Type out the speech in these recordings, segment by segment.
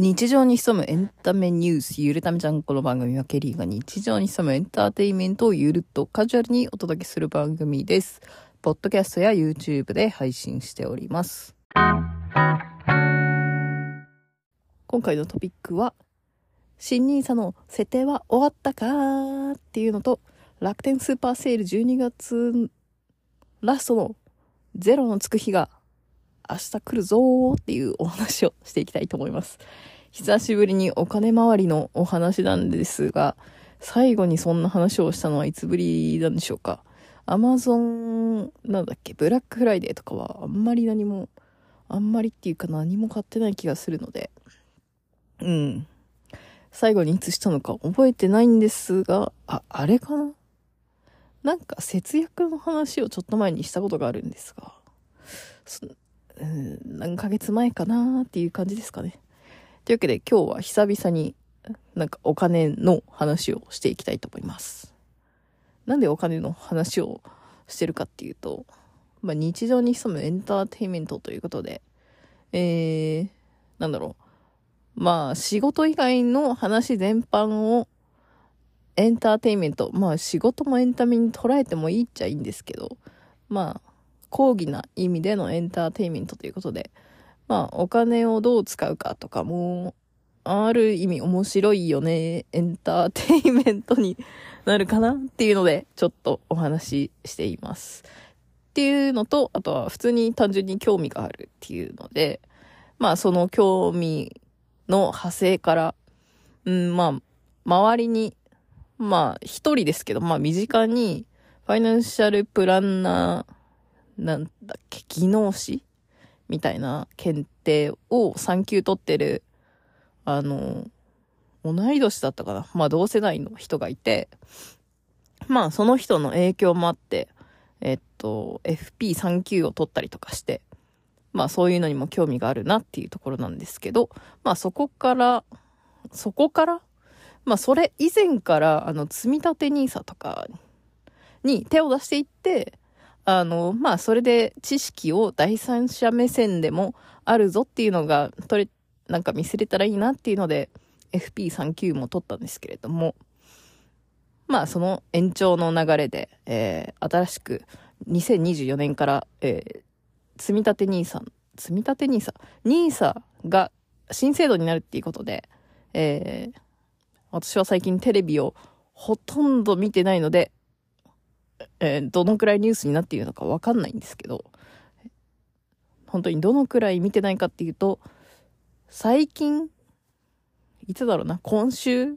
日常に潜むエンタメニュース、ゆるためちゃん。この番組はケリーが日常に潜むエンターテインメントをゆるっとカジュアルにお届けする番組です。ポッドキャストや YouTube で配信しております。今回のトピックは、新ニーサの設定は終わったかーっていうのと、楽天スーパーセール12月ラストのゼロのつく日が明日来るぞーっていうお話をしていきたいと思います。久しぶりにお金回りのお話なんですが、最後にそんな話をしたのはいつぶりなんでしょうか。アマゾン、なんだっけ、ブラックフライデーとかはあんまり何も、あんまりっていうか何も買ってない気がするので、うん。最後にいつしたのか覚えてないんですが、あ、あれかな？なんか節約の話をちょっと前にしたことがあるんですが、うん何ヶ月前かなっていう感じですかね。というわけで今日は久々になんかお金の話をしていきたいと思います。なんでお金の話をしてるかっていうと、まあ、日常に潜むエンターテインメントということで、えー、なんだろう。まあ仕事以外の話全般をエンターテインメント、まあ仕事もエンタメに捉えてもいいっちゃいいんですけど、まあ講義な意味でのエンターテインメントということで、まあ、お金をどう使うかとかも、ある意味面白いよね、エンターテインメントになるかなっていうので、ちょっとお話ししています。っていうのと、あとは普通に単純に興味があるっていうので、まあ、その興味の派生から、うん、まあ、周りに、まあ、一人ですけど、まあ、身近に、ファイナンシャルプランナー、なんだっけ、技能士みたいな検定を3級取ってる、あの、同い年だったかな。まあ同世代の人がいて、まあその人の影響もあって、えっと、FP3 級を取ったりとかして、まあそういうのにも興味があるなっていうところなんですけど、まあそこから、そこから、まあそれ以前から、あの、積立て NISA とかに手を出していって、あの、まあ、それで知識を第三者目線でもあるぞっていうのが、取れ、なんか見せれたらいいなっていうので、FP3 級も取ったんですけれども、まあ、その延長の流れで、えー、新しく2024年から、えー、積み立て NISA、積み立て NISA、NISA が新制度になるっていうことで、えー、私は最近テレビをほとんど見てないので、えーどのくらいニュースになっているのかわかんないんですけど、本当にどのくらい見てないかっていうと、最近、いつだろうな、今週、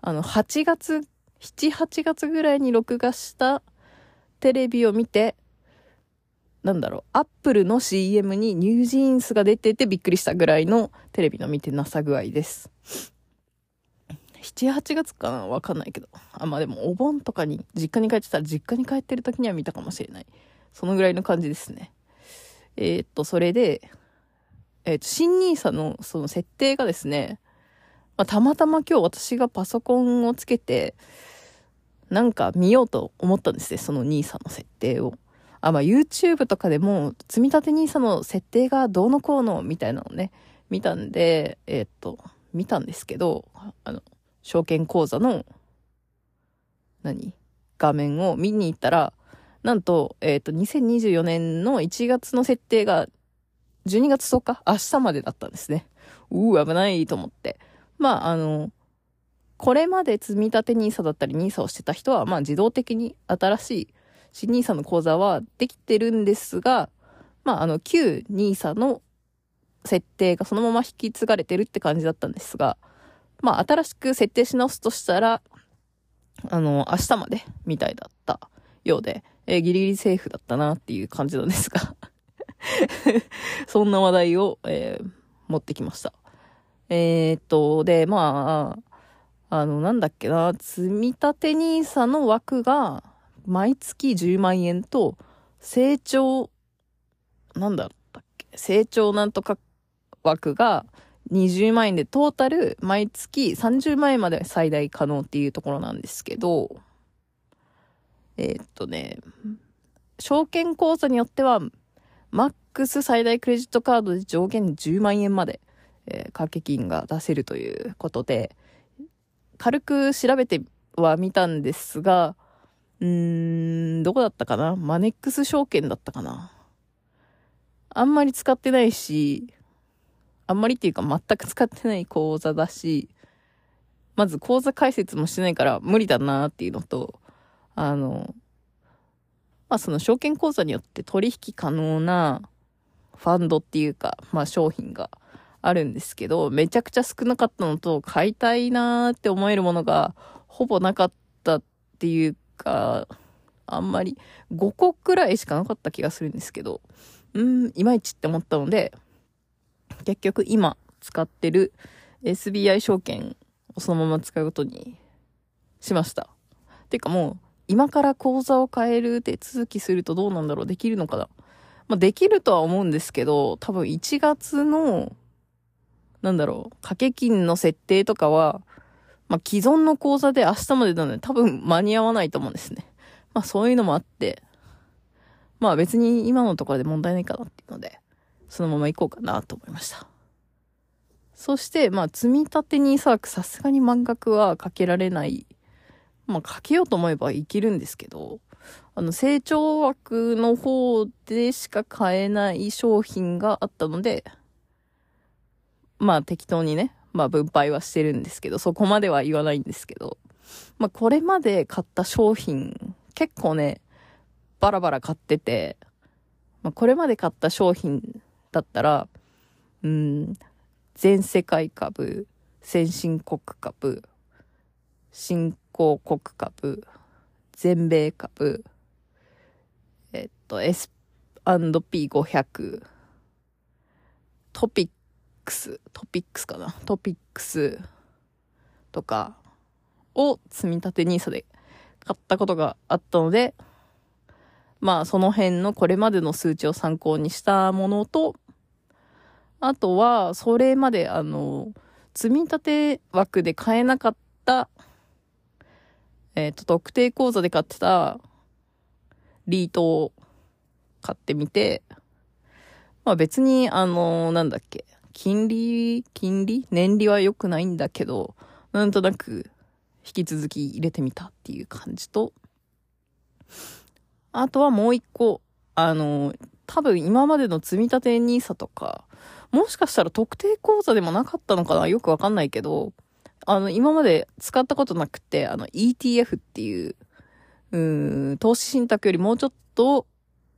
あの、8月、7、8月ぐらいに録画したテレビを見て、なんだろう、アップルの CM にニュージーンスが出ててびっくりしたぐらいのテレビの見てなさ具合です。7、8月かな？わかんないけど。あ、まあでもお盆とかに実家に帰ってたら実家に帰ってる時には見たかもしれない。そのぐらいの感じですね。えーっと、それで、えーっと、新ニーサのその設定がですね、まあ、たまたま今日私がパソコンをつけて、なんか見ようと思ったんですね、そのニーサの設定を。あ、まあ YouTube とかでも、積み立てニーサの設定がどうのこうのみたいなのね、見たんで、えーっと、見たんですけど、あの、証券口座の、何？画面を見に行ったら、なんと、えっ、と、2024年の1月の設定が、12月10日、明日までだったんですね。うー、危ないと思って。まあ、あの、これまで積み立て NISA だったり NISA をしてた人は、まあ自動的に新しい新 NISA の口座はできてるんですが、まああの旧 NISA の設定がそのまま引き継がれてるって感じだったんですが、まあ、新しく設定し直すとしたら、あの、明日まで、みたいだったようで、えーギリギリセーフだったなっていう感じなんですが、そんな話題を、えー持ってきました。えーっと、で、まあ、あの、なんだっけな、積立 NISA の枠が、毎月10万円と、成長、なんだったっけ、成長なんとか枠が、20万円でトータル毎月30万円まで最大可能っていうところなんですけど、えーっとね、証券口座によっては、マックス最大クレジットカードで上限10万円まで、えー、掛け金が出せるということで、軽く調べてはみたんですが、うーん、どこだったかな？マネックス証券だったかな？あんまり使ってないし、あんまりっていうか全く使ってない講座だし、まず講座解説もしてないから無理だなっていうのと、あの、まあその証券口座によって取引可能なファンドっていうか、まあ商品があるんですけど、めちゃくちゃ少なかったのと、買いたいなーって思えるものがほぼなかったっていうか、あんまり5個くらいしかなかった気がするんですけど、うん、いまいちって思ったので、結局今使ってる SBI 証券をそのまま使うことにしました。てかもう、今から口座を変える手続きするとどうなんだろうできるのかなまあ、できるとは思うんですけど、多分1月の、なんだろう、掛け金の設定とかは、まあ、既存の口座で明日までなので多分間に合わないと思うんですね。まあ、そういうのもあって、まあ別に今のところで問題ないかなっていうので、そのまま行こうかなと思いました。そして、まあ、積み立てにさ、さすがに満額はかけられない。まあ、かけようと思えばいけるんですけど、あの、成長枠の方でしか買えない商品があったので、まあ、適当にね、まあ、分配はしてるんですけど、そこまでは言わないんですけど、まあ、これまで買った商品、結構ね、バラバラ買ってて、まあ、これまで買った商品だったら、うん、全世界株、先進国株、新興国株、全米株、えっと、S&P500、トピックス、トピックスかなトピックスとかを積み立て NISA で買ったことがあったので、まあその辺のこれまでの数値を参考にしたものと、あとは、それまで、あの、積み立て枠で買えなかった、えっ、ー、と、特定口座で買ってた、リートを買ってみて、まあ別に、あの、なんだっけ、金利、金利？年利は良くないんだけど、なんとなく、引き続き入れてみたっていう感じと、あとはもう一個、あの、多分今までの積み立て NISA とか、もしかしたら特定口座でもなかったのかな？よくわかんないけど、あの、今まで使ったことなくて、あの、ETF っていう、うん、投資信託よりもうちょっと、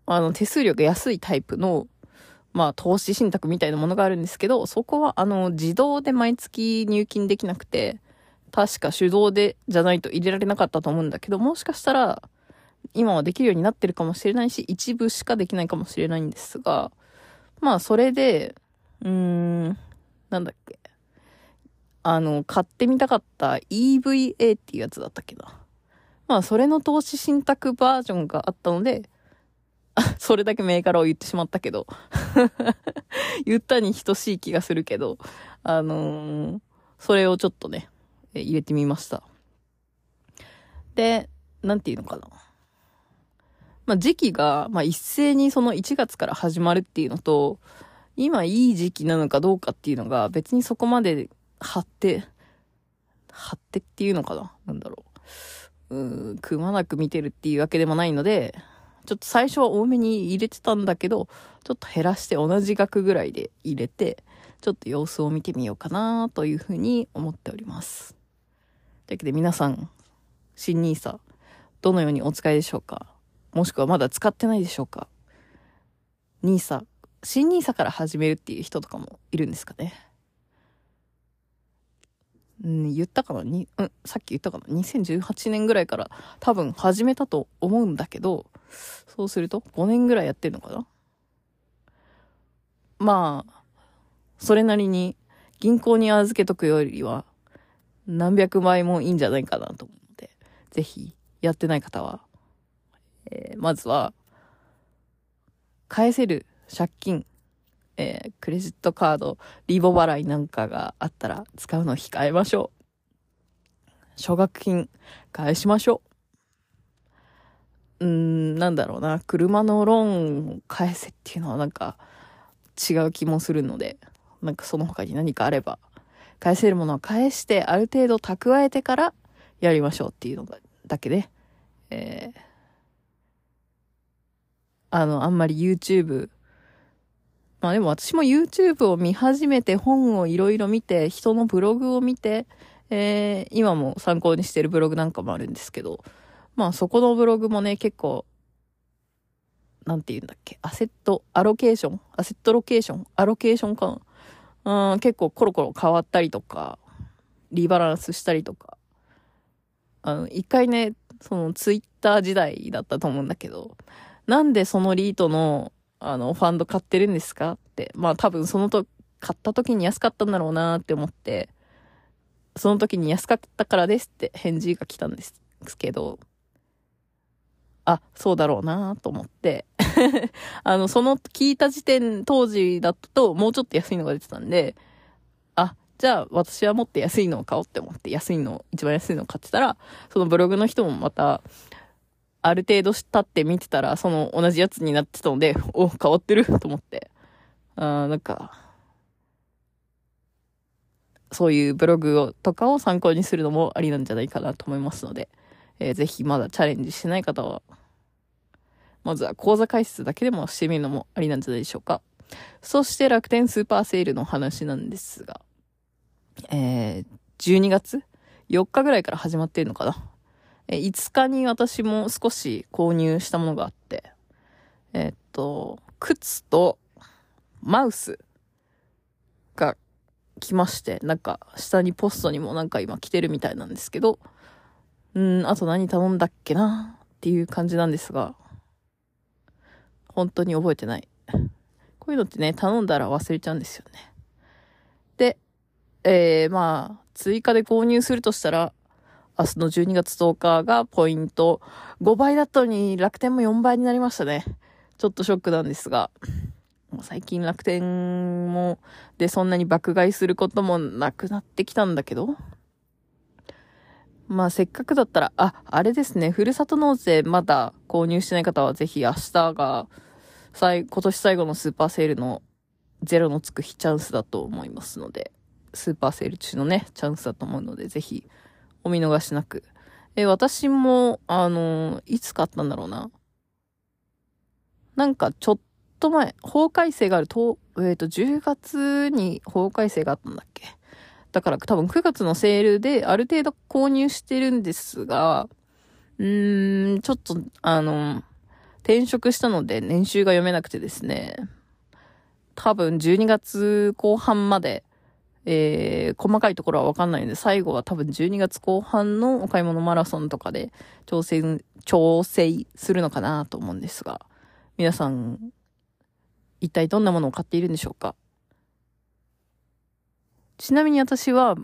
あの、手数料が安いタイプの、まあ、投資信託みたいなものがあるんですけど、そこは、あの、自動で毎月入金できなくて、確か手動で、じゃないと入れられなかったと思うんだけど、もしかしたら、今はできるようになってるかもしれないし、一部しかできないかもしれないんですが、まあ、それで、うーん、なんだっけ。あの、買ってみたかった EVA っていうやつだったっけな。まあ、それの投資信託バージョンがあったので、それだけ銘柄を言ってしまったけど 言ったに等しい気がするけど、あのー、それをちょっとね、入れてみました。で、なんていうのかな。まあ、時期が、まあ、一斉にその1月から始まるっていうのと、今いい時期なのかどうかっていうのが別にそこまで張って、張ってっていうのかななんだろう。うん、くまなく見てるっていうわけでもないので、ちょっと最初は多めに入れてたんだけど、ちょっと減らして同じ額ぐらいで入れて、ちょっと様子を見てみようかなというふうに思っております。というわけで皆さん、新 nisa どのようにお使いでしょうか？もしくはまだ使ってないでしょうか ?NISA、新 NISA から始めるっていう人とかもいるんですかね？うん、言ったかな？に、うん、さっき言ったかな ?2018 年ぐらいから多分始めたと思うんだけど、そうすると5年ぐらいやってるのかな？まあ、それなりに銀行に預けとくよりは何百倍もいいんじゃないかなと思うので、ぜひやってない方はえー、まずは、返せる借金、えー、クレジットカード、リボ払いなんかがあったら使うのを控えましょう。奨学金返しましょう。うーん、なんだろうな。車のローンを返せっていうのはなんか違う気もするので、なんかその他に何かあれば、返せるものは返して、ある程度蓄えてからやりましょうっていうのが、だけで、えー、あの、あんまり YouTube、まあでも私も YouTube を見始めて本をいろいろ見て、人のブログを見て、えー、今も参考にしてるブログなんかもあるんですけど、まあそこのブログもね、結構、なんて言うんだっけ、アセット、アロケーションアセットロケーションアロケーションかな？うん、結構コロコロ変わったりとか、リバランスしたりとか。あの、一回ね、そのツイッター時代だったと思うんだけど、なんでそのリートの、あの、ファンド買ってるんですか？って。まあ多分そのと、買った時に安かったんだろうなって思って、その時に安かったからですって返事が来たんですけど、あ、そうだろうなと思って。あの、その聞いた時点、当時だともうちょっと安いのが出てたんで、あ、じゃあ私はもっと安いのを買おうって思って安いの、一番安いのを買ってたら、そのブログの人もまた、ある程度経って見てたら、その同じやつになってたので、お、変わってる？と思って。あなんか、そういうブログをとかを参考にするのもありなんじゃないかなと思いますので、えー、ぜひまだチャレンジしてない方は、まずは講座解説だけでもしてみるのもありなんじゃないでしょうか。そして楽天スーパーセールの話なんですが、えー、12月 ?4 日ぐらいから始まってるのかな？え、5日に私も少し購入したものがあって、えー、っと、靴とマウスが来まして、なんか下にポストにもなんか今来てるみたいなんですけど、うん、あと何頼んだっけなっていう感じなんですが、本当に覚えてない。こういうのってね、頼んだら忘れちゃうんですよね。で、えー、まあ、追加で購入するとしたら、明日の12月10日がポイント。5倍だったのに楽天も4倍になりましたね。ちょっとショックなんですが、もう最近楽天も、でそんなに爆買いすることもなくなってきたんだけど、まあせっかくだったら、あ、あれですね、ふるさと納税まだ購入してない方はぜひ明日が、最、今年最後のスーパーセールのゼロのつく日チャンスだと思いますので、スーパーセール中のね、チャンスだと思うので、ぜひお見逃しなく。え、私も、あのいつ買ったんだろうな。なんかちょっと前、法改正があると、えっ、ー、と、10月に法改正があったんだっけだから多分9月のセールである程度購入してるんですが、うーん、ちょっと、あの、転職したので年収が読めなくてですね、多分12月後半まで、えー、細かいところはわかんないので、最後は多分12月後半のお買い物マラソンとかで調整、調整するのかなと思うんですが、皆さん、一体どんなものを買っているんでしょうか？ちなみに私は、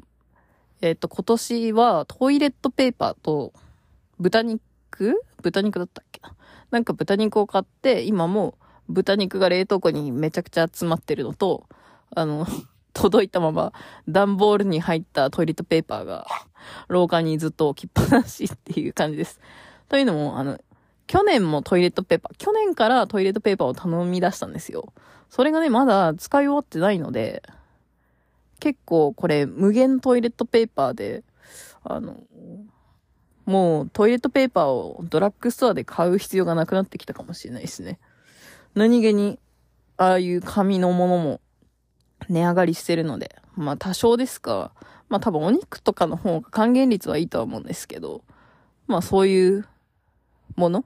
えっ、と、今年はトイレットペーパーと豚肉？豚肉だったっけ？ななんか豚肉を買って、今も豚肉が冷凍庫にめちゃくちゃ詰まってるのと、あの、届いたまま段ボールに入ったトイレットペーパーが廊下にずっと置きっぱなしっていう感じです。というのも、あの、去年もトイレットペーパー、去年からトイレットペーパーを頼み出したんですよ。それがね、まだ使い終わってないので、結構これ無限トイレットペーパーで、あの、もうトイレットペーパーをドラッグストアで買う必要がなくなってきたかもしれないですね。何気に、ああいう紙のものも値上がりしてるので、まあ多少ですか、まあ多分お肉とかの方が還元率はいいとは思うんですけど、まあそういうもの？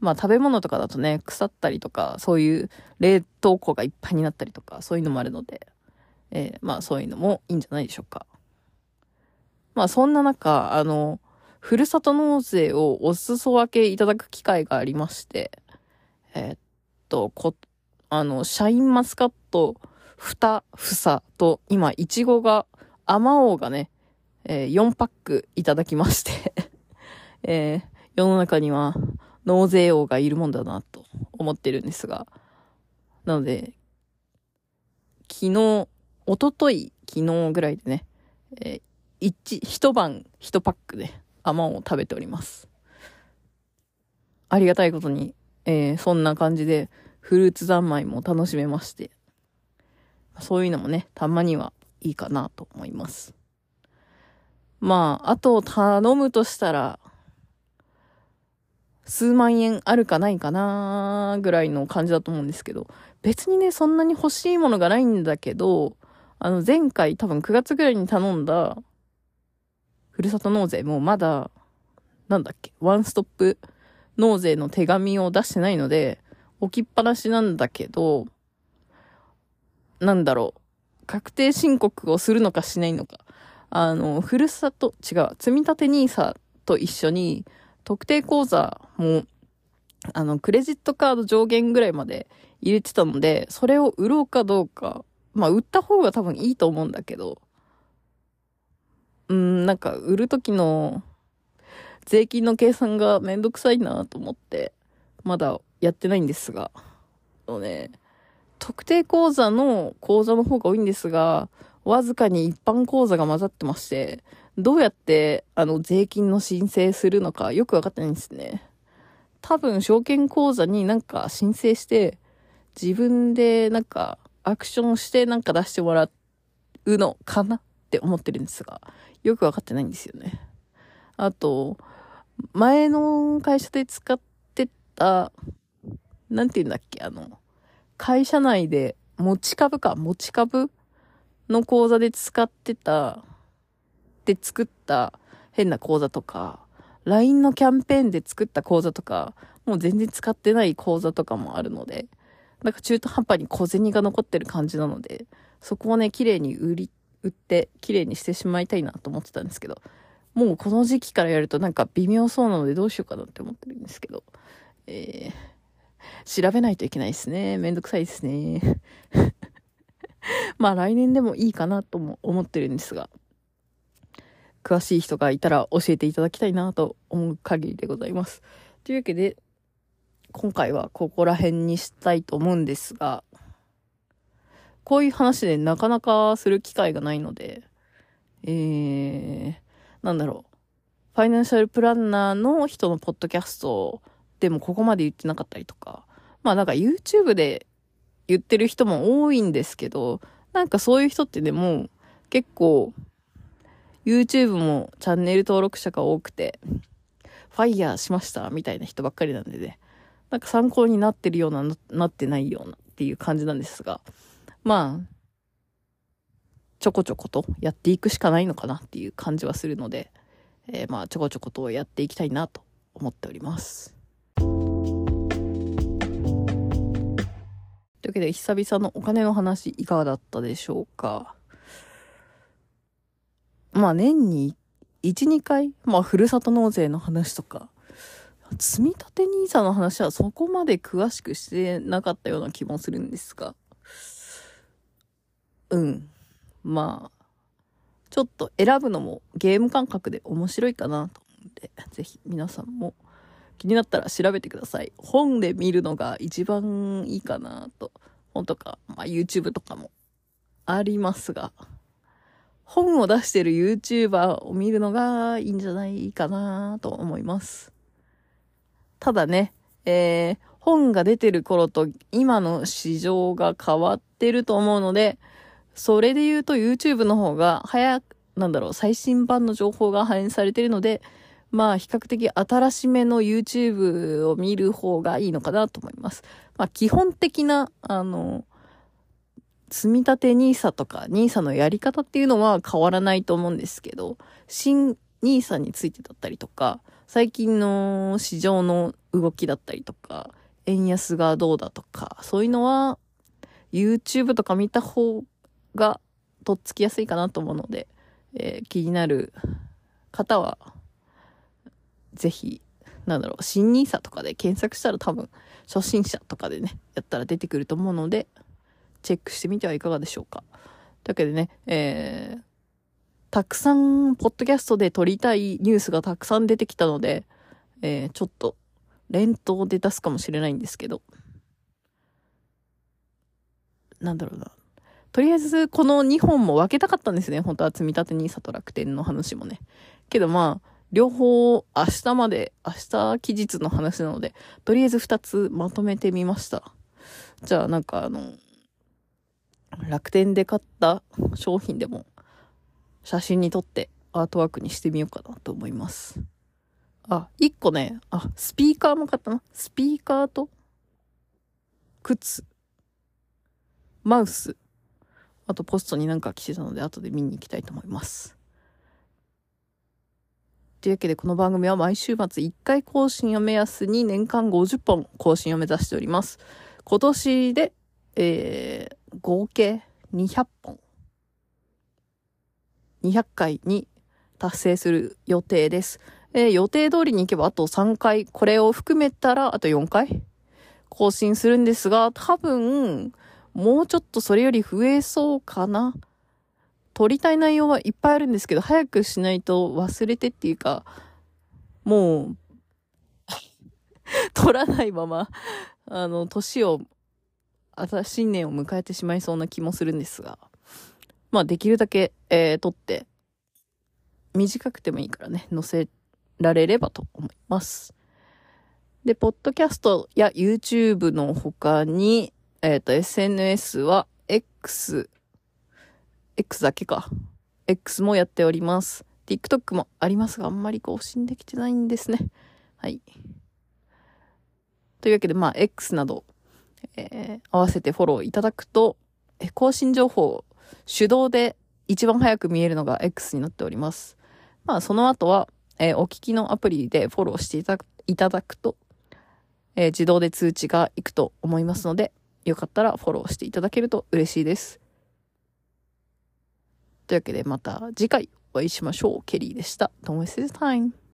まあ食べ物とかだとね、腐ったりとか、そういう冷凍庫がいっぱいになったりとか、そういうのもあるので、えー、まあそういうのもいいんじゃないでしょうか。まあそんな中、あの、ふるさと納税をお裾分けいただく機会がありまして、えー、っと、こ、あの、シャインマスカット2房と、今、いちごが、あまおうがね、えー、4パックいただきまして えー、世の中には、納税王がいるもんだなと思ってるんですが、なので、昨日、おととい、昨日ぐらいでね、えー、一、一晩一パックで、あまおうを食べております。ありがたいことに、えー、そんな感じで、フルーツ三昧も楽しめまして。そういうのもね、たまにはいいかなと思います。まあ、あと頼むとしたら、数万円あるかないかなぐらいの感じだと思うんですけど、別にね、そんなに欲しいものがないんだけど、あの、前回多分9月ぐらいに頼んだ、ふるさと納税もまだ、なんだっけ、ワンストップ納税の手紙を出してないので、置きっぱなしなんだけど、なんだろう、確定申告をするのかしないのか。あの、ふるさと、違う、積立 NISA と一緒に、特定口座も、あの、クレジットカード上限ぐらいまで入れてたので、それを売ろうかどうか、まあ、売った方が多分いいと思うんだけど、うん、なんか、売る時の、税金の計算がめんどくさいなと思って、まだやってないんですが、のね、特定口座の口座の方が多いんですが、わずかに一般口座が混ざってまして、どうやって、あの、税金の申請するのかよくわかってないんですね。多分、証券口座になんか申請して、自分でなんかアクションしてなんか出してもらうのかなって思ってるんですが、よくわかってないんですよね。あと、前の会社で使ってた、なんて言うんだっけ、あの、会社内で持ち株か、持ち株の口座で使ってた、で作った変な口座とか、LINE のキャンペーンで作った口座とか、もう全然使ってない口座とかもあるので、なんか中途半端に小銭が残ってる感じなので、そこをね、綺麗に売り、売って、綺麗にしてしまいたいなと思ってたんですけど、もうこの時期からやるとなんか微妙そうなのでどうしようかなって思ってるんですけど、えー、調べないといけないですね。めんどくさいですね。まあ来年でもいいかなとも思ってるんですが、詳しい人がいたら教えていただきたいなと思う限りでございます。というわけで、今回はここら辺にしたいと思うんですが、こういう話でなかなかする機会がないので、えー、なんだろう。ファイナンシャルプランナーの人のポッドキャストをでもここまで言ってなかったりとか、まあなんか YouTube で言ってる人も多いんですけど、なんかそういう人ってでも結構 YouTube もチャンネル登録者が多くて、ファイヤーしましたみたいな人ばっかりなんでね、なんか参考になってるような、なってないようなっていう感じなんですが、まあ、ちょこちょことやっていくしかないのかなっていう感じはするので、えー、まあちょこちょことやっていきたいなと思っております。というわけで久々のお金の話いかがだったでしょうか？まあ年に1、2回、まあふるさと納税の話とか、積み立て NISA の話はそこまで詳しくしてなかったような気もするんですが、うん。まあ、ちょっと選ぶのもゲーム感覚で面白いかなと思うんで、ぜひ皆さんも気になったら調べてください。本で見るのが一番いいかなと。本とか、まあ YouTube とかもありますが、本を出してる YouTuber を見るのがいいんじゃないかなと思います。ただね、えー、本が出てる頃と今の市場が変わってると思うので、それで言うと YouTube の方が早く、なんだろう、最新版の情報が反映されてるので、まあ比較的新しめの YouTube を見る方がいいのかなと思います。まあ基本的な、あの、積み立て NISA とか NISA のやり方っていうのは変わらないと思うんですけど、新 NISA についてだったりとか、最近の市場の動きだったりとか、円安がどうだとか、そういうのは YouTube とか見た方がとっつきやすいかなと思うので、えー、気になる方は、ぜひ、なんだろう、新 nisa とかで検索したら多分、初心者とかでね、やったら出てくると思うので、チェックしてみてはいかがでしょうか。というわけでね、えー、たくさん、ポッドキャストで撮りたいニュースがたくさん出てきたので、えー、ちょっと、連投で出すかもしれないんですけど、なんだろうな。とりあえずこの2本も分けたかったんですね。本当は積立 NISA と楽天の話もね。けどまあ、両方明日まで、明日期日の話なので、とりあえず2つまとめてみました。じゃあなんかあの、楽天で買った商品でも写真に撮ってアートワークにしてみようかなと思います。あ、一個ね、あ、スピーカーも買ったな。スピーカーと、靴、マウス、あとポストになんか来てたので後で見に行きたいと思います。というわけでこの番組は毎週末1回更新を目安に年間50本更新を目指しております。今年で、えー、合計200本。200回に達成する予定です。えー、予定通りに行けばあと3回、これを含めたらあと4回更新するんですが、多分、もうちょっとそれより増えそうかな。撮りたい内容はいっぱいあるんですけど、早くしないと忘れてっていうか、もう 撮らないまま、あの、年を、新年を迎えてしまいそうな気もするんですが、まあ、できるだけ、えー、撮って、短くてもいいからね、載せられればと思います。で、ポッドキャストや YouTube の他に、えっ、ー、と、SNS は X、X だけか。X もやっております。TikTok もありますが、あんまり更新できてないんですね。はい。というわけで、まあ、X など、えー、合わせてフォローいただくと、え更新情報、手動で一番早く見えるのが X になっております。まあ、その後は、えー、お聞きのアプリでフォローしていたいただくと、えー、自動で通知がいくと思いますので、よかったらフォローしていただけると嬉しいです。というわけでまた次回お会いしましょう。ケリーでした。Don't waste time.